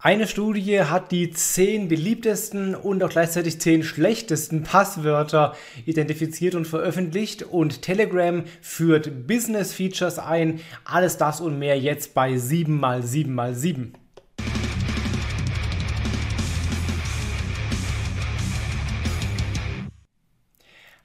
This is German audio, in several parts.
Eine Studie hat die zehn beliebtesten und auch gleichzeitig zehn schlechtesten Passwörter identifiziert und veröffentlicht und Telegram führt Business Features ein. Alles das und mehr jetzt bei 7x7x7.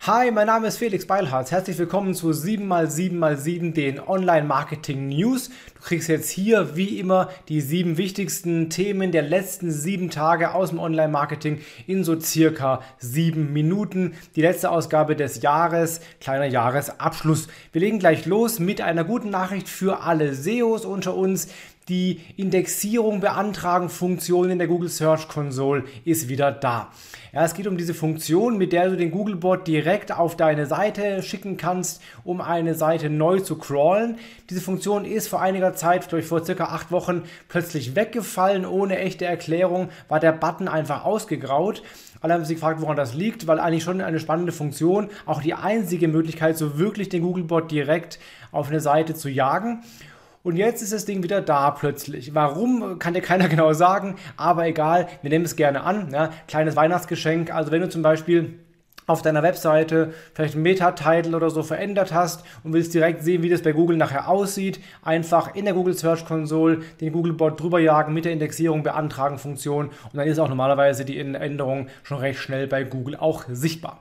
Hi, mein Name ist Felix Beilharz. Herzlich willkommen zu 7x7x7, den Online-Marketing-News. Du kriegst jetzt hier wie immer die sieben wichtigsten Themen der letzten sieben Tage aus dem Online-Marketing in so circa sieben Minuten. Die letzte Ausgabe des Jahres, kleiner Jahresabschluss. Wir legen gleich los mit einer guten Nachricht für alle SEOs unter uns. Die Indexierung beantragen Funktion in der Google Search Console ist wieder da. Ja, es geht um diese Funktion, mit der du den Googlebot direkt auf deine Seite schicken kannst, um eine Seite neu zu crawlen. Diese Funktion ist vor einiger Zeit, glaube vor circa acht Wochen, plötzlich weggefallen. Ohne echte Erklärung war der Button einfach ausgegraut. Alle haben sich gefragt, woran das liegt, weil eigentlich schon eine spannende Funktion, auch die einzige Möglichkeit, so wirklich den Googlebot direkt auf eine Seite zu jagen. Und jetzt ist das Ding wieder da plötzlich. Warum, kann dir keiner genau sagen, aber egal, wir nehmen es gerne an. Ja. Kleines Weihnachtsgeschenk. Also wenn du zum Beispiel auf deiner Webseite vielleicht einen Meta-Title oder so verändert hast und willst direkt sehen, wie das bei Google nachher aussieht, einfach in der Google Search Console den Googlebot drüber jagen mit der Indexierung beantragen Funktion und dann ist auch normalerweise die Änderung schon recht schnell bei Google auch sichtbar.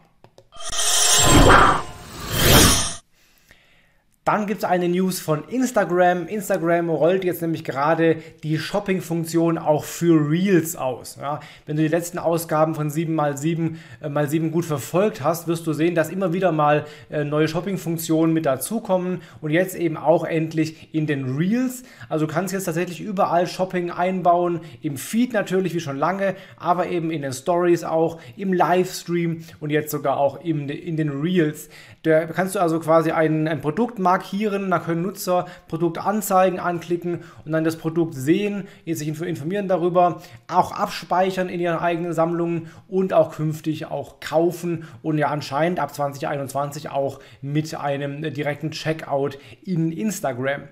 Dann gibt es eine News von Instagram. Instagram rollt jetzt nämlich gerade die Shopping-Funktion auch für Reels aus. Ja, wenn du die letzten Ausgaben von 7x7 äh, mal 7 gut verfolgt hast, wirst du sehen, dass immer wieder mal äh, neue Shopping-Funktionen mit dazukommen und jetzt eben auch endlich in den Reels. Also du kannst jetzt tatsächlich überall Shopping einbauen, im Feed natürlich wie schon lange, aber eben in den Stories auch, im Livestream und jetzt sogar auch im, in den Reels. Da kannst du also quasi ein, ein Produkt markieren, da können Nutzer Produktanzeigen anklicken und dann das Produkt sehen, sich informieren darüber, auch abspeichern in ihren eigenen Sammlungen und auch künftig auch kaufen und ja anscheinend ab 2021 auch mit einem direkten Checkout in Instagram.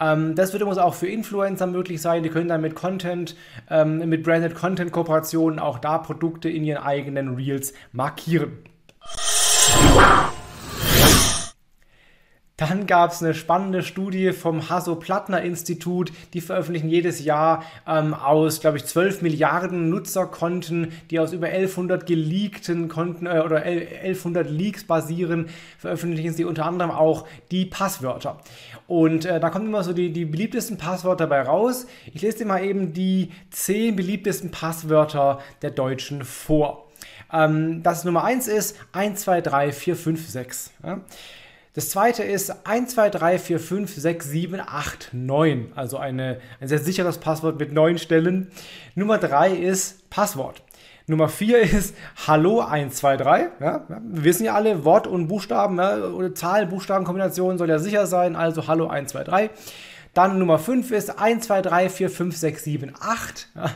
Ähm, das wird übrigens auch für Influencer möglich sein. Die können dann mit Content, ähm, mit Branded Content Kooperationen auch da Produkte in ihren eigenen Reels markieren. Dann gab es eine spannende Studie vom Hasso-Plattner-Institut. Die veröffentlichen jedes Jahr ähm, aus, glaube ich, 12 Milliarden Nutzerkonten, die aus über 1100 geleakten Konten äh, oder 1100 Leaks basieren, veröffentlichen sie unter anderem auch die Passwörter. Und äh, da kommen immer so die, die beliebtesten Passwörter dabei raus. Ich lese dir mal eben die 10 beliebtesten Passwörter der Deutschen vor. Ähm, das Nummer 1 ist 1, 2, 3, 4, 5, 6. Ja? Das zweite ist 1, 2, 3, 4, 5, 6, 7, 8, 9. Also eine, ein sehr sicheres Passwort mit neun Stellen. Nummer 3 ist Passwort. Nummer 4 ist Hallo 123. Ja, wir wissen ja alle, Wort und Buchstaben ja, oder Zahl-Buchstaben-Kombination soll ja sicher sein, also Hallo 123. Dann Nummer 5 ist 1, 2, 3, 4, 5, 6, 7, 8. Ja.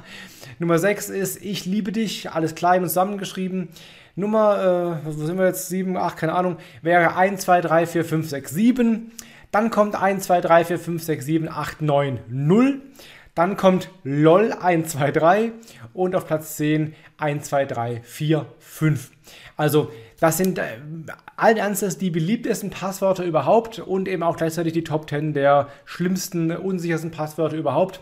Nummer 6 ist Ich liebe dich, alles klein und zusammengeschrieben. Nummer, äh, wo sind wir jetzt? 7, 8, keine Ahnung, wäre 1, 2, 3, 4, 5, 6, 7. Dann kommt 1, 2, 3, 4, 5, 6, 7, 8, 9, 0. Dann kommt LOL 1, 2, 3 und auf Platz 10 1, 2, 3, 4, 5. Also das sind äh, allen Ernstes die beliebtesten Passwörter überhaupt und eben auch gleichzeitig die Top 10 der schlimmsten, unsichersten Passwörter überhaupt.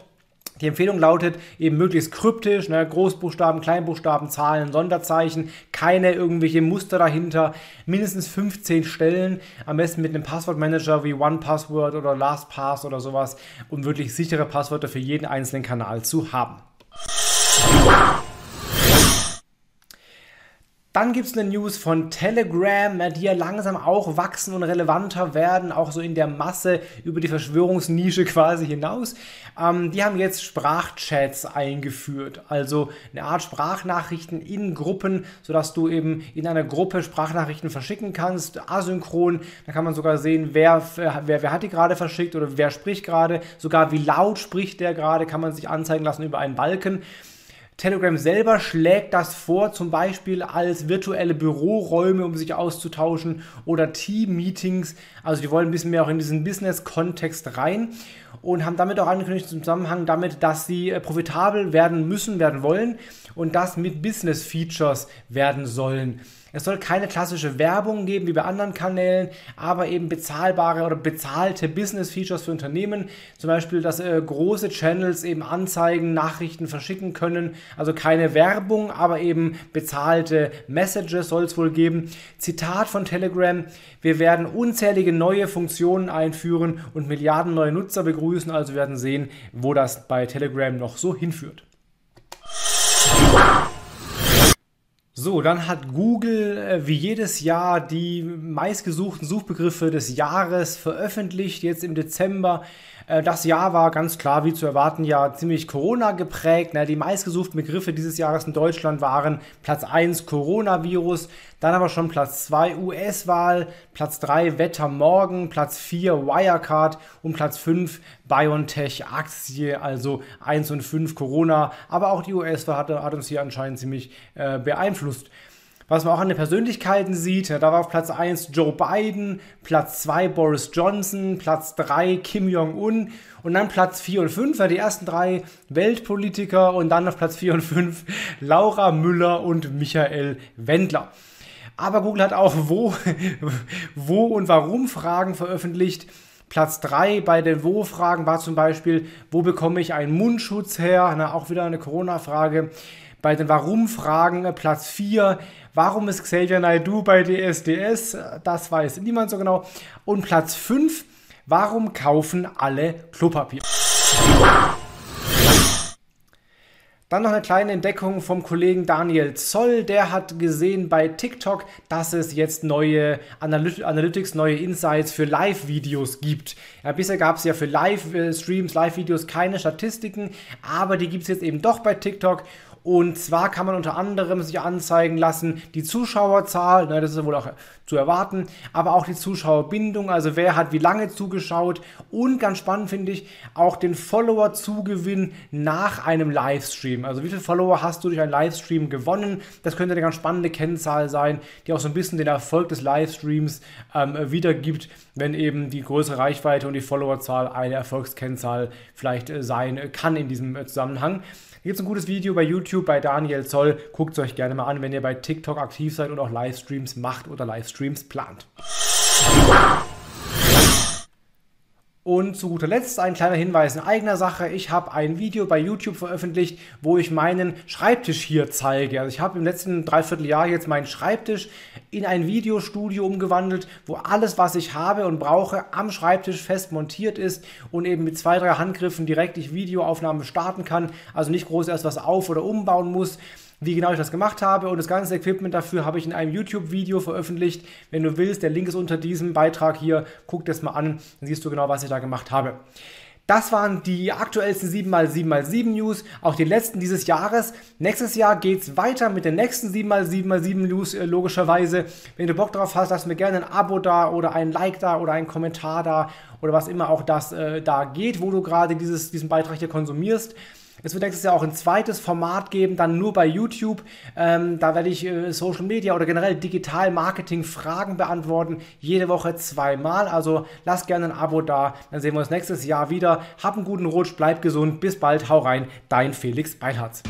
Die Empfehlung lautet eben möglichst kryptisch, ne, Großbuchstaben, Kleinbuchstaben, Zahlen, Sonderzeichen, keine irgendwelche Muster dahinter, mindestens 15 Stellen, am besten mit einem Passwortmanager wie OnePassword oder LastPass oder sowas, um wirklich sichere Passwörter für jeden einzelnen Kanal zu haben. Dann gibt es eine News von Telegram, die ja langsam auch wachsen und relevanter werden, auch so in der Masse über die Verschwörungsnische quasi hinaus. Ähm, die haben jetzt Sprachchats eingeführt, also eine Art Sprachnachrichten in Gruppen, sodass du eben in einer Gruppe Sprachnachrichten verschicken kannst, asynchron. Da kann man sogar sehen, wer, wer, wer hat die gerade verschickt oder wer spricht gerade, sogar wie laut spricht der gerade, kann man sich anzeigen lassen über einen Balken. Telegram selber schlägt das vor, zum Beispiel als virtuelle Büroräume, um sich auszutauschen oder Team-Meetings. Also die wollen ein bisschen mehr auch in diesen Business-Kontext rein. und haben damit auch angekündigt im Zusammenhang damit, dass sie äh, profitabel werden müssen, werden wollen und das mit Business Features werden sollen. Es soll keine klassische Werbung geben wie bei anderen Kanälen, aber eben bezahlbare oder bezahlte Business-Features für Unternehmen. Zum Beispiel, dass äh, große Channels eben Anzeigen, Nachrichten verschicken können. Also keine Werbung, aber eben bezahlte Messages soll es wohl geben. Zitat von Telegram. Wir werden unzählige neue Funktionen einführen und Milliarden neue Nutzer begrüßen. Also werden sehen, wo das bei Telegram noch so hinführt. So, dann hat Google äh, wie jedes Jahr die meistgesuchten Suchbegriffe des Jahres veröffentlicht, jetzt im Dezember. Äh, das Jahr war ganz klar, wie zu erwarten, ja ziemlich Corona geprägt. Die meistgesuchten Begriffe dieses Jahres in Deutschland waren Platz 1 Coronavirus, dann aber schon Platz 2 US-Wahl, Platz 3 Wetter morgen, Platz 4 Wirecard und Platz 5 BioNTech-Aktie, also 1 und 5 Corona. Aber auch die US-Wahl hat, hat, uns hier anscheinend ziemlich äh, beeinflusst. Was man auch an den Persönlichkeiten sieht, da war auf Platz 1 Joe Biden, Platz 2 Boris Johnson, Platz 3 Kim Jong-un und dann Platz 4 und 5, die ersten drei Weltpolitiker und dann auf Platz 4 und 5 Laura Müller und Michael Wendler. Aber Google hat auch wo, wo und warum Fragen veröffentlicht. Platz 3 bei den Wo-Fragen war zum Beispiel, wo bekomme ich einen Mundschutz her? Na, auch wieder eine Corona-Frage. Bei den Warum-Fragen äh, Platz 4. Warum ist Xavier Naidoo bei DSDS? Das weiß niemand so genau. Und Platz 5. Warum kaufen alle Klopapier? Dann noch eine kleine Entdeckung vom Kollegen Daniel Zoll. Der hat gesehen bei TikTok, dass es jetzt neue Analytics, neue Insights für Live-Videos gibt. Ja, bisher gab es ja für Live-Streams, Live-Videos keine Statistiken, aber die gibt es jetzt eben doch bei TikTok. Und zwar kann man unter anderem sich anzeigen lassen die Zuschauerzahl, ne, das ist wohl auch zu erwarten, aber auch die Zuschauerbindung, also wer hat wie lange zugeschaut und ganz spannend finde ich auch den Follower-Zugewinn nach einem Livestream. Also wie viele Follower hast du durch einen Livestream gewonnen? Das könnte eine ganz spannende Kennzahl sein, die auch so ein bisschen den Erfolg des Livestreams ähm, wiedergibt, wenn eben die größere Reichweite und die Followerzahl eine Erfolgskennzahl vielleicht äh, sein kann in diesem äh, Zusammenhang. Hier gibt es ein gutes Video bei YouTube bei Daniel Zoll. Guckt es euch gerne mal an, wenn ihr bei TikTok aktiv seid und auch Livestreams macht oder Livestreams plant. Und zu guter Letzt ein kleiner Hinweis in eigener Sache. Ich habe ein Video bei YouTube veröffentlicht, wo ich meinen Schreibtisch hier zeige. Also ich habe im letzten Dreivierteljahr jetzt meinen Schreibtisch in ein Videostudio umgewandelt, wo alles, was ich habe und brauche, am Schreibtisch fest montiert ist und eben mit zwei, drei Handgriffen direkt ich Videoaufnahmen starten kann. Also nicht groß erst was auf- oder umbauen muss wie genau ich das gemacht habe und das ganze Equipment dafür habe ich in einem YouTube-Video veröffentlicht. Wenn du willst, der Link ist unter diesem Beitrag hier. Guck das mal an, dann siehst du genau, was ich da gemacht habe. Das waren die aktuellsten 7x7x7 News, auch die letzten dieses Jahres. Nächstes Jahr geht es weiter mit den nächsten 7x7x7 News, äh, logischerweise. Wenn du Bock drauf hast, lass mir gerne ein Abo da oder ein Like da oder einen Kommentar da oder was immer auch das äh, da geht, wo du gerade diesen Beitrag hier konsumierst. Es wird nächstes Jahr auch ein zweites Format geben, dann nur bei YouTube. Ähm, da werde ich äh, Social Media oder generell Digital Marketing Fragen beantworten. Jede Woche zweimal. Also lass gerne ein Abo da. Dann sehen wir uns nächstes Jahr wieder. Hab einen guten Rutsch, bleib gesund. Bis bald. Hau rein. Dein Felix Beilharz.